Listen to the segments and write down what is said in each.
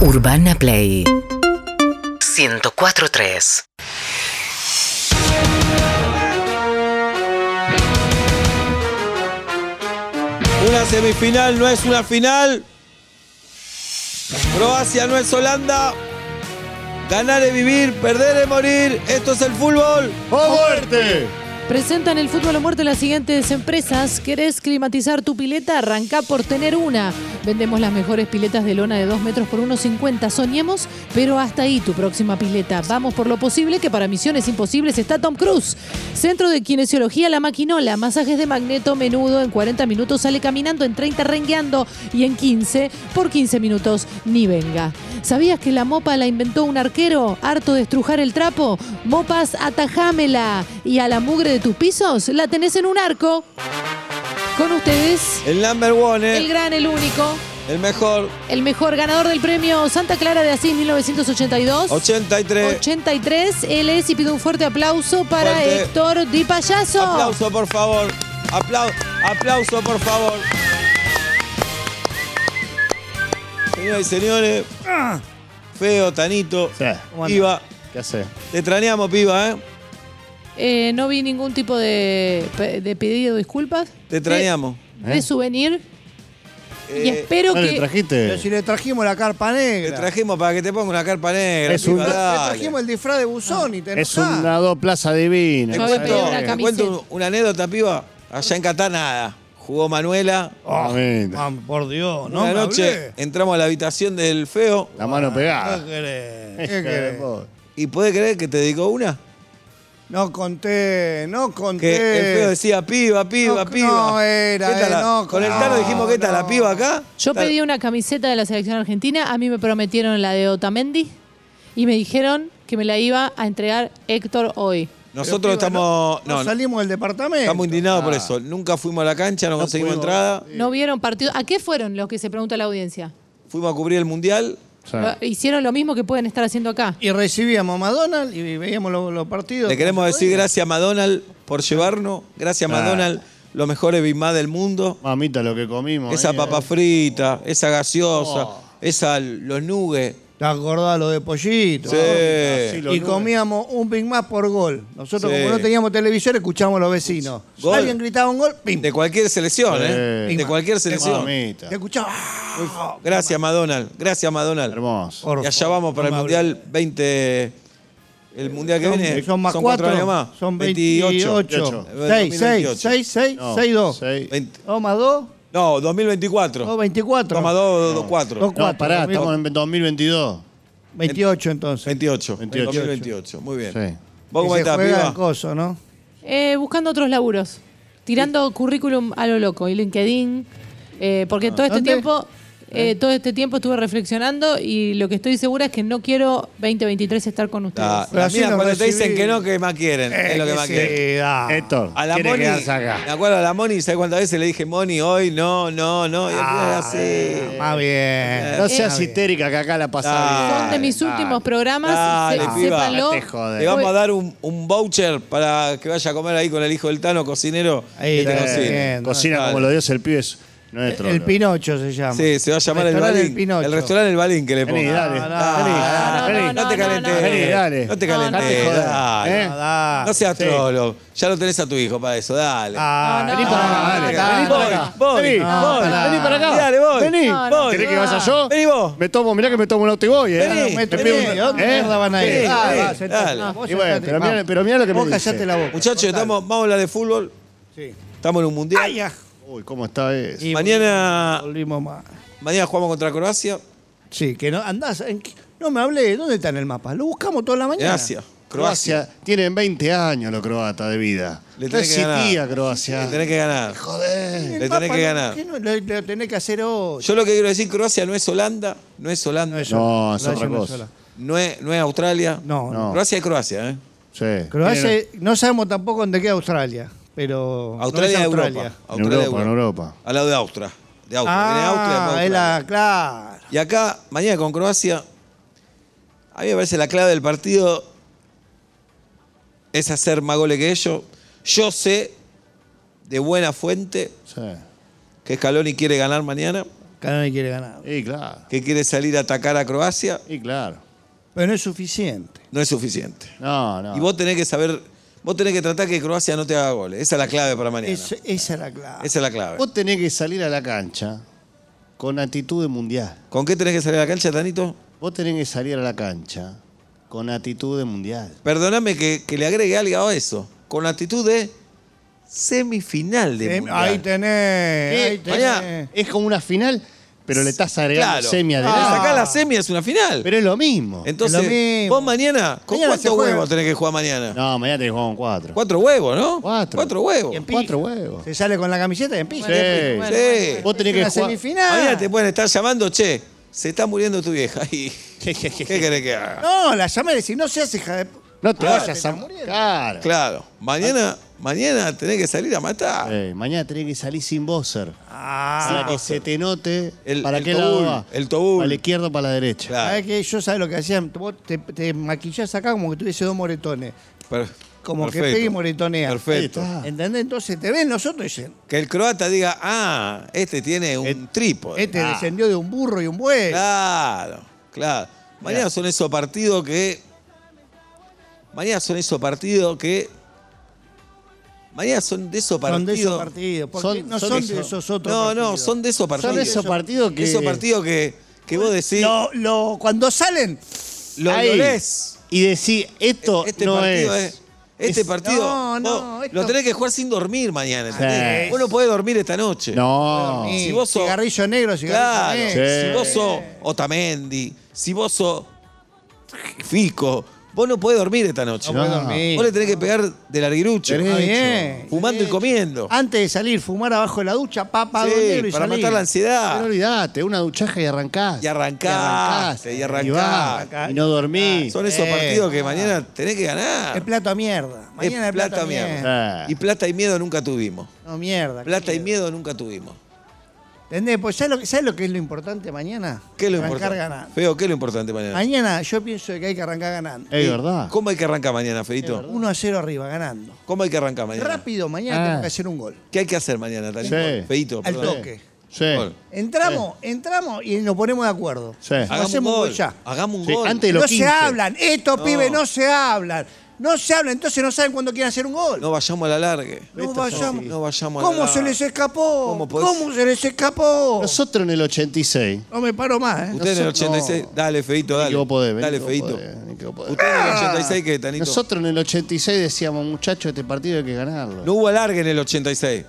Urbana Play 104.3 Una semifinal no es una final. Croacia no es Holanda. Ganar es vivir, perder es morir. Esto es el fútbol. ¡O muerte! Presentan el fútbol a muerte las siguientes empresas. ¿Querés climatizar tu pileta? Arranca por tener una. Vendemos las mejores piletas de lona de 2 metros por 1,50. Soñemos, pero hasta ahí tu próxima pileta. Vamos por lo posible, que para misiones imposibles está Tom Cruise. Centro de Kinesiología La Maquinola. Masajes de magneto menudo. En 40 minutos sale caminando, en 30 rengueando y en 15 por 15 minutos ni venga. ¿Sabías que la mopa la inventó un arquero harto de estrujar el trapo? Mopas, atajámela. Y a la mugre de tus pisos la tenés en un arco. Con ustedes, El number one, el eh. gran, el único, el mejor. el mejor ganador del premio Santa Clara de Asís 1982. 83. 83, él es y pido un fuerte aplauso para Fuerte. Héctor Di Payaso. Aplauso, por favor. Aplau- aplauso, por favor. Señoras y señores. Feo, Tanito. Sí. Piba. ¿Qué hace? Te extrañamos, piba, ¿eh? Eh, no vi ningún tipo de, de pedido de disculpas. Te extrañamos. De, de ¿Eh? souvenir. y Eh, espero ¿No le que. trajiste? Pero si le trajimos la carpa negra. trajimos para que te ponga una carpa negra. Es un- Le trajimos el disfraz de buzón y te Es una dos plaza divina. Te cuento, una cuento una anécdota, piba. Allá en Qatar, nada. Jugó Manuela. Mamita. Ah, por Dios, no una noche hablé. entramos a la habitación del feo. La mano ¿Qué pegada. querés? ¿Qué Hija de querés? ¿Y puede creer que te dedicó una? No conté, no conté. Que el feo decía piba, piba, No, piba. no era, ¿Qué tal eh, la- no, Con el no, Tano dijimos que está la piba acá. Yo pedí una camiseta de la selección argentina, a mí me prometieron la de Otamendi y me dijeron que me la iba a entregar Héctor hoy. Nosotros estamos. No, No, no, salimos del departamento. estamos indignados por eso. Nunca fuimos a la cancha, no, conseguimos pudimos. entrada. ¿No vieron partido? ¿A qué fueron los que se pregunta la audiencia? Fuimos a cubrir el mundial. Sí. Hicieron lo mismo que pueden estar haciendo acá. Y recibíamos a McDonald's y veíamos los, los partidos. Le queremos decir podía. gracias a McDonald's por llevarnos. Gracias a Ah. McDonald's, los mejores Big Mac del mundo. Mamita, lo que comimos. Esa ahí, papa eh. frita, esa gaseosa, Oh. esa, los nuggets. ¿Te acordás lo de pollito? Sí. Sí, los Y comíamos un Big Mac por gol. Nosotros, Sí. como no teníamos televisor, escuchábamos a los vecinos. Gol. Alguien gritaba un gol, pim. De cualquier selección, ¿eh? Sí. De cualquier selección. Mamita. Te escuchaba. ¡ah! Gracias, McDonald's. Gracias, McDonald's. Hermoso. Por Y allá favor, vamos para no el me Mundial 20. El Mundial que Son, viene. son más cuatro cuatro. años más. Son 28. 28. 6, 6, 6, 6, No, 6, 2. seis. 20 2 más 2, no, 2024. 2, 24. Toma 2, 2, 4. Dos, No, cuatro, pará, dos mil- estamos en 2022. 28 entonces. 28. 28. 2028. Muy bien. Sí. ¿Vos se estás, juega piba? el coso, ¿no? Eh, buscando otros laburos. Tirando currículum a lo loco y LinkedIn. eh, porque todo este ¿Dónde? tiempo. Eh, todo este tiempo estuve reflexionando y lo que estoy segura es que no quiero 2023 estar con ustedes. Ah, Pero así lo cuando te dicen recibí. que no, que más quieren. es lo que Eh, más sí, quieren. da. Héctor, A la Moni, me acuerdo a la Moni, ¿sabes cuántas veces le dije, Moni, hoy no, no, no? Y después Ah, así. Más bien. No seas histérica que acá la Ah, pasás Son de mis últimos programas. Dale, se- sépanlo. Le vamos a dar un, un voucher para que vaya a comer ahí con el hijo del Tano, cocinero. Ahí que te bien. Cocina como lo dio el pibe es nuestro. El. Pinocho se llama. Sí, se va a llamar el Balín. Pinocho. El restaurante El Balín que le pongo. Vení, dale. No, no, Vení, no, no, No te no, calentes. no, Vení, dale. No te No, no. calentes. Dale. ¿Eh? Ah, No seas Sí. trolo. Ya lo tenés a tu hijo para eso. Dale. ah, No, no. Vení para acá, no, dale. no, Vení no, para no, acá. voy, Vení, no, voy. para acá. Dale, voy. Vení. No, no. ¿Querés que vaya yo? Vení vos. Me tomo, mirá que me tomo un auto y voy, ¿eh? Vení, Mete, vení. vení, ¿Dónde ¿Eh? mierda van a ir? Vení, Ah, vení, va, sentate. dale. Vos Y bueno, sentate, pero mirá, lo que me Vos dice. callate la boca. Muchachos, vamos a hablar de fútbol. Sí. Estamos en un mundial. Uy, ¿cómo está eso? Y Mañana, Volvimos más. mañana jugamos contra Croacia. Sí, que no andás. en no me hablé. ¿Dónde está en el mapa? Lo buscamos toda la mañana. Gracias. Croacia. Croacia. Tienen 20 años los croatas de vida. Le No tenés que ganar. existía Croacia. Le tenés que ganar. Joder. Le tenés que ganar. ¿qué no? Lo, lo tenés que hacer hoy. Yo lo que quiero decir, Croacia no es Holanda, no es Holanda, No no es, No, es Croacia otra no es cosa. sola. es, no es Australia. No, No. Croacia es Croacia, ¿eh? Sí. Croacia, Tienen- no sabemos tampoco dónde queda Australia, pero Australia no es Australia. Europa. En Australia Europa, en Europa. Al lado de Austria. De Austria. Viene Austria, Ah, después es la, claro. Y acá, mañana con Croacia, a mí me parece la clave del partido es hacer más goles que ellos. Yo sé de buena fuente Sí. que Scaloni quiere ganar mañana. Canales quiere ganar. Y claro. que quiere salir a atacar a Croacia, Y claro. Pero no es suficiente. no es suficiente. No, no. Y vos tenés que saber, vos tenés que tratar que Croacia no te haga goles. Esa es la clave para mañana. Es- esa es la clave. Esa es la clave. Vos tenés que salir a la cancha con actitud de mundial. ¿Con qué tenés que salir a la cancha, Tanito? Vos tenés que salir a la cancha con actitud de mundial. Perdóname que, que le agregue algo a eso. Con actitud de semifinal de mundial. ahí tenés, ahí Eh, tenés. mañana- Es como una final, pero le estás agregando Claro. semi Ah, adelante. Sacá la semi es una final. Pero es lo mismo. Entonces, es lo mismo. vos mañana, ¿con Mañana se cuántos juega. huevos tenés que jugar mañana? No, mañana tenés que jugar con cuatro. Cuatro huevos, ¿no? Cuatro. Cuatro huevos. Y en pija. Cuatro huevos. Se sale con la camiseta y empieza. Sí. Bueno, Sí. Vos tenés Es que una jugar. semifinal. Mañana te pueden estar llamando, che, se está muriendo tu vieja. Y, ¿Qué querés que haga? No, la llama y decir, no seas hija de. No te Ah, vayas a. estás muriendo. Claro. Claro, mañana, mañana tenés que salir a matar. Eh, mañana tenés que salir sin buzzer. Ah, para que se te note El- para el qué tobul, lado va. el tobul. Para la izquierda o para la derecha. Claro. ¿Sabes qué? Yo sabes lo que hacían. Vos te, te maquillás acá como que tuviese dos moretones. Per- Como que pegue y moretonear. Perfecto. ¿Entendés? Entonces te ven nosotros y dicen, Que el croata diga, ah, este tiene un trípode. este Ah, descendió de un burro y un buey. Claro, claro. Mañana son esos partidos que. Mañana son esos partidos que. Mañana son de esos partidos. Son de esos partidos. Son- no son son, de esos otros No, partidos. no, son de esos partidos. esos partidos que- Esos partidos que, que vos decís. Lo, lo- cuando salen, lo, lo Ahí. lees. Y decir, esto Este no partido es. es. Este es- partido. No, no, vos esto- Lo tenés que jugar sin dormir mañana. Sí. Vos no podés dormir esta noche. No. y Si vos sos- cigarrillo negro, cigarrillo Claro, negro. Sí. si vos sos Otamendi, si vos sos Fico, vos no podés dormir esta noche. No No. dormir. Vos le tenés que pegar del arguirucho, Derecho. Bien. fumando y comiendo. Antes de salir, fumar abajo de la ducha, papa, Sí, y para salir. matar la ansiedad. Pero olvidate, una duchaja y arrancás. Y arrancaste, y arrancás. arrancás. vas, Y no dormís. Son esos Eh. partidos que mañana tenés que ganar. Es plato a mierda. Mañana Es plata plata a mierda. mierda. Sí. Y plata y miedo nunca tuvimos. No, mierda. Plata y miedo nunca tuvimos. ¿Entendés? Pues ¿sabes lo, que- ¿sabes lo que es lo importante mañana? ¿Qué es lo Arrancar importante? ganando. Feo, ¿qué es lo importante mañana? Mañana yo pienso que hay que arrancar ganando. Es verdad. ¿Cómo hay que arrancar mañana, Feito? 1 a 0 arriba, ganando. ¿Cómo hay que arrancar mañana? Rápido, mañana Ah. tenemos que hacer un gol. ¿Qué hay que hacer mañana, Tanito? Sí. Feito, Al perdón. toque. Sí. Gol. Entramos, entramos y nos ponemos de acuerdo. Sí. Hagamos un hacemos un gol. gol ya. Hagamos un Sí, gol. antes de los No 15. se hablan. Estos No. pibes no se hablan. No se hablan, entonces no saben cuándo quieren hacer un gol. No vayamos a la largue. No vayamos. No vayamos a la ¿Cómo se les escapó? ¿Cómo ¿Cómo, podés- se les escapó? Nosotros en el 86. No me paro más, ¿eh? Usted en el Nosotros- 86. Dale, Feito, Ni dale. que vos podés, vení dale, que vos Feito. podés, ni que vos podés. Usted en el 86, ¿qué, Tanito? Nosotros en el 86 decíamos, muchachos, este partido hay que ganarlo. No hubo alargue en el 86.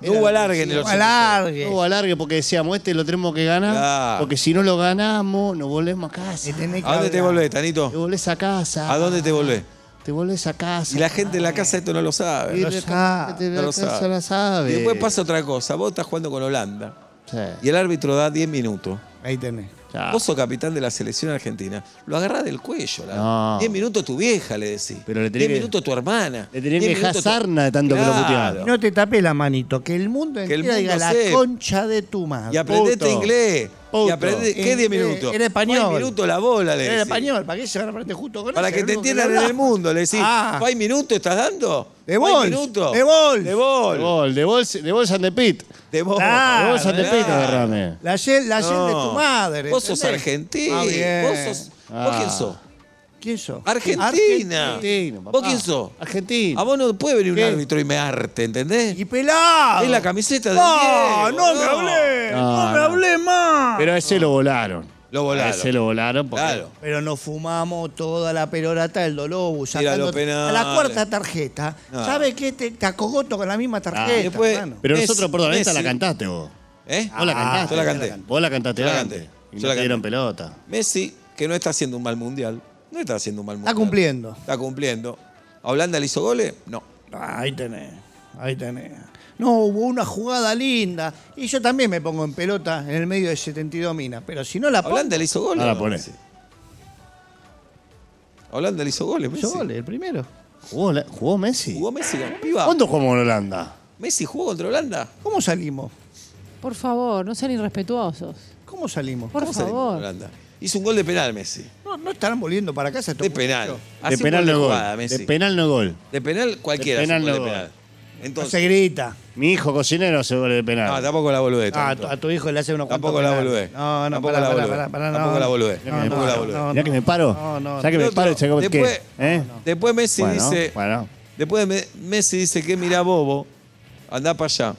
No hubo alargue en el No 86. alargue. No hubo alargue porque decíamos, este lo tenemos que ganar. Claro. Porque si no lo ganamos, nos volvemos a casa. Tenés que ¿A dónde te hablar. volvés, Te Tanito? volvés a casa. ¿A dónde te volvés? Te volvés a casa. Y la gente en la casa esto no lo sabe. Y lo la sabe, gente de No la lo casa sabe. la sabe. Y después pasa otra cosa. Vos estás jugando con Holanda. Sí. Y el árbitro da 10 minutos. Ahí tenés. Ya. Vos sos capitán de la selección argentina. Lo agarrás del cuello. la- No. 10 minutos tu vieja, le decís. Pero le 10 tenés que- minutos tu hermana. le tenés 10 que dejar sarna de tanto que lo puteaban. No te tapes la manito, que el mundo Que el entero diga mundo la sepa. concha de tu madre. Y aprendete Puto. inglés. Puto. Y aprendete, ¿Qué En- 10 minutos? era español. No hay minutos la bola, le Era decís. español, ¿para qué se van a aprender justo con Para eso? que te entiendan en el mundo. Le decís, Ah. ¿no hay minutos estás dando? De ¿No hay bols, minutos? de bols. De De bol. de bolsa, de bolsa de pit. De bol. De bolsa de pit, claro. agarrame. La yel, la yel de tu madre. Vos sos argentino. Ah, bien. Vos sos. ¿Vos Ah. quién sos? ¿Quién sos? Argentina. Argentino, ¿Vos papá. quién sos? Argentino. A vos no puede venir un ¿Qué? árbitro y mearte, ¿entendés? Y pelado. Es la camiseta del No, no, no. me hablé. No, No, me no. hablé más. Pero a ese lo volaron. Lo volaron. A ese lo volaron porque Claro. Pero nos fumamos toda la perorata del Dolobus. Sacando los penales. A la cuarta tarjeta. No. ¿Sabes qué? Te, te acogoto con la misma tarjeta. Ah, después- hermano. Pero Messi, nosotros, perdón, esta Messi. la cantaste vos. ¿Eh? Vos la cantaste. Yo la canté. Vos la cantaste Yo la antes. canté. Y Yo no la te dieron pelota. Messi, que no está haciendo un mal mundial. No está haciendo un mal mundial. Está cumpliendo. Está cumpliendo. ¿A Holanda le hizo goles? No. Ah, Ahí tenés. Ahí tenés. No, hubo una jugada linda. Y yo también me pongo en pelota en el medio de 72 minas. Pero si no la ¿A pongo. Holanda le hizo goles? Ahora? ¿A Holanda le hizo goles, Messi? Hizo goles, el primero. ¿Jugó, la- jugó Messi? ¿Jugó Messi con piba? ¿Cuándo jugó en Holanda? ¿Messi jugó contra Holanda? ¿Cómo salimos? Por favor, no sean irrespetuosos. ¿Cómo salimos? Por ¿Cómo salimos con favor. Holanda? Hizo un gol de penal, Messi. No, no estarán volviendo para casa estos De penal. muchachos? Hacía De penal gol no de gol. jugada, Messi. De penal no gol. De penal cualquiera De penal gol no de gol. penal. No Entonces, se grita. Mi hijo cocinero se vuelve penal. no, tampoco la boludez. Ah, a, tanto. tu, a tu hijo le hace unos cuantos Tampoco la penales. boludez. No, no, Tampoco pará, la pará, boludez. pará, pará, Tampoco no, la boludez. no, Tampoco no, la no, boludez. no, Mirá que me paro. No, no. Ya que me paro y se come después- qué. ¿Eh? Después Messi Bueno, dice. bueno. Después Me- Messi dice que mira bobo, andá para allá.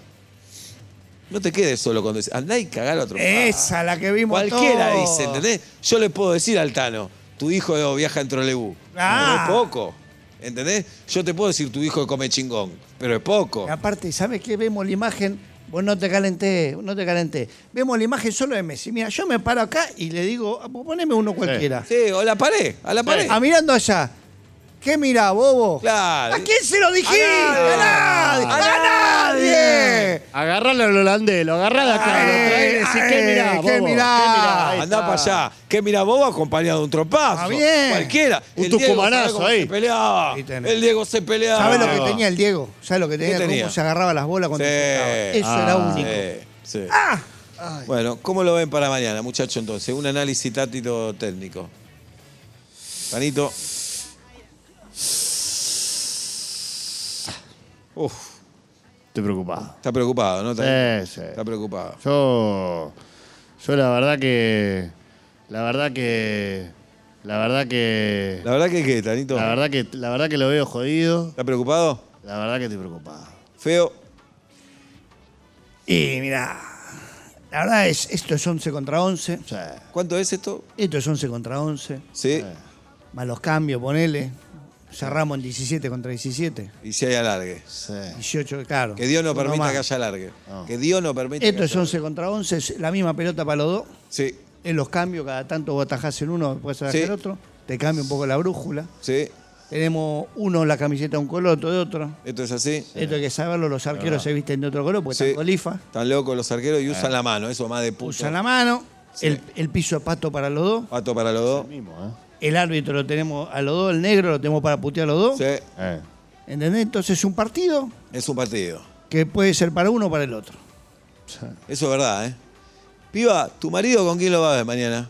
No te quedes solo cuando dice, andá y cagar a otro. Esa, la que vimos Cualquiera todos. dice, ¿entendés? Yo le puedo decir al Tano, tu hijo viaja en trolebús. Ah. Pero es poco. ¿Entendés? Yo te puedo decir tu hijo come chingón, pero es poco. Y aparte, ¿sabes qué? Vemos la imagen. Vos no te calenté, no te calenté. Vemos la imagen solo de Messi. Mira, yo me paro acá y le digo, "Ah, poneme uno cualquiera. Sí, o la pared, a la pared. Ah, mirando allá. ¿Qué mirá, bobo? Claro. ¿A quién se lo dijiste? A nadie. ¡A nadie! ¡A nadie! Agarralo al holandés, lo agarrá de acá, lo Ay, ¿qué mirá, ¿qué bobo? mirá? ¿Qué mirá? Ahí Andá para allá. Que mira bobo acompañado de un trompazo. Ah, bien. Cualquiera. Un El tucumanazo ¿sabés cómo ahí. Se peleaba. El Diego se peleaba. ¿Sabes lo que tenía el Diego? ¿Sabes lo que tenía? tenía? Cómo se agarraba las bolas cuando Sí. se. Eso Ah, era único. Sí, sí. Ah. Bueno, ¿cómo lo ven para mañana, muchacho, entonces? Un análisis táctico técnico. Tanito. Uf, Estoy preocupado. está preocupado, ¿no? Está, Sí, sí. está preocupado. Yo, yo la verdad que, la verdad que, la verdad que, La verdad que, ¿qué, Tanito? la verdad que, la verdad que lo veo jodido. ¿Está preocupado? La verdad que estoy preocupado. Feo. Y mira, la verdad es, esto es 11 contra 11. Sí. ¿Cuánto es esto? Esto es 11 contra 11. Sí. Más los cambios, ponele. Cerramos en 17 contra 17. Y si hay alargue. Sí. 18, claro. Que Dios no Uno permita más. que haya alargue. No. Que Dios no permita Esto que es haya 11 contra 11, es la misma pelota para los dos. Sí, En los cambios, cada tanto vos atajás en uno, después atajás Sí. el otro. Te cambia un poco la brújula. sí. Tenemos uno la camiseta de un color, otro de otro. Esto es así. Esto hay que saberlo, los arqueros se visten de otro color porque Sí. están colifa. Están locos los arqueros y usan la mano, eso más de puto. Usan la mano, Sí. el, el piso es pato para los dos. Pato para los dos. Mismo, ¿eh? El árbitro lo tenemos a los dos, el negro lo tenemos para putear a los dos. Sí, Eh. ¿Entendés? Entonces es un partido es un partido. que puede ser para uno o para el otro. Eso es verdad, ¿eh? Piba, ¿tu marido con quién lo va a ver mañana?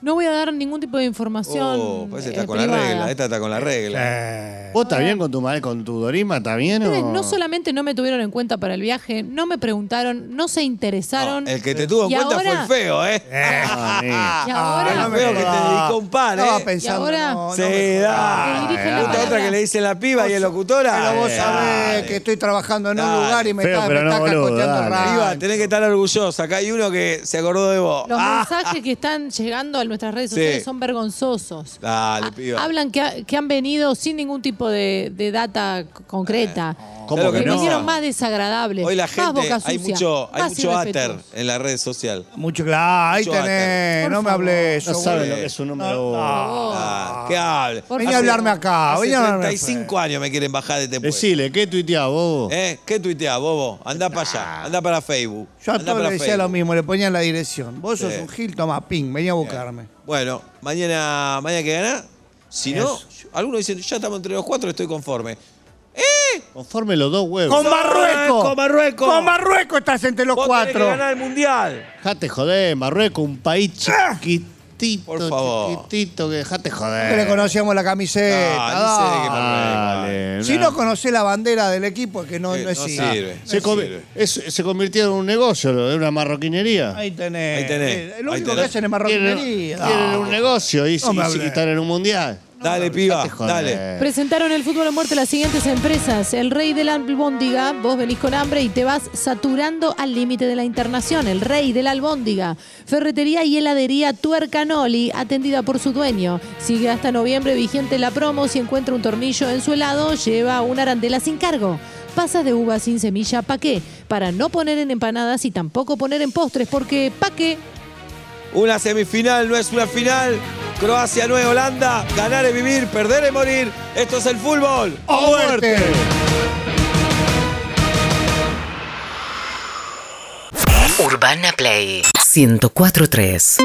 No voy a dar ningún tipo de información. Oh, parece que eh, está con la privada. regla. Esta está con la regla. ¿Vos estás bien con tu madre, con tu Dorima? ¿Estás bien Ustedes o...? no solamente no me tuvieron en cuenta para el viaje, no me preguntaron, no se interesaron. No, el que te tuvo en cuenta ahora- fue el feo, ¿eh? Ah, mira. Y ahora- el feo que te dedicó un par, ¿eh? pensando, Y ahora- no, no me da. la Justo otra que le dice la piba y el locutora. Pero vos Eh, sabés dale. que estoy trabajando en un lugar y me Feo, está, me no, está boludo. Piba, tenés que estar orgullosa. Acá hay uno que se acordó de vos. Los Ah, mensajes que están llegando a nuestras redes Sí. sociales son vergonzosos. Dale, Ah, piba. Hablan que, ha- que han venido sin ningún tipo de, de data c- concreta. ¿Cómo Claro que que no? vinieron más desagradables. Hoy la más gente, boca hay sucia, mucho, hay más mucho irrespetuosos. en la red social. Mucho claro, ahí Mucho tenés, Por no me favor. hables No eso. sabe boludo. lo que es un número uno. Ah, ¿Qué hable? Por Vení a favor. hablarme acá, Hace vení a hablarme 35 años me quieren bajar de este puesto. Decile, ¿qué tuiteás, bobo? ¿Eh? ¿Qué tuiteás, bobo? Andá para allá, andá para Facebook. Yo a andá todos para les decía Facebook. lo mismo, le ponían la dirección. Vos sos Sí. un Gil, toma, ping, vení a buscarme. Bueno, mañana, mañana que gana. Si no, algunos dicen, ya estamos entre los cuatro, estoy conforme. Conforme los dos huevos. ¡Con Marruecos! ¡Con Marruecos! ¡Con Marruecos estás entre los Vos tenés que cuatro! ganar el mundial. Dejate joder, Marruecos, un país chiquitito, Por favor. chiquitito, que dejate Que le joder. conocíamos la camiseta. Ah, ni sé qué dale. Dale, Si no conocés la bandera del equipo, es que no, Eh, no es no así. sirve. se, no convi- sirve. es- se convirtió en un negocio, lo de una marroquinería. Ahí tenés. Ahí tenés. Eh, Lo Ahí único tenés. que hacen es Tienen, marroquinería. tienen No. un negocio y, No me y- y están en un mundial. Dale, piba, dale. Presentaron el fútbol a muerte las siguientes empresas. El rey de la albóndiga, vos venís con hambre y te vas saturando al límite de la internación. El rey de la albóndiga. Ferretería y heladería Tuercanoli, atendida por su dueño. Sigue hasta noviembre vigente la promo. Si encuentra un tornillo en su helado, lleva una arandela sin cargo. Pasas de uva sin semilla, ¿pa' qué? Para no poner en empanadas y tampoco poner en postres, porque ¿pa' qué? Una semifinal no es una final. Croacia es Holanda. Ganar es vivir, perder es morir. Esto es el fútbol. ¡A muerte! Urbana Play 1043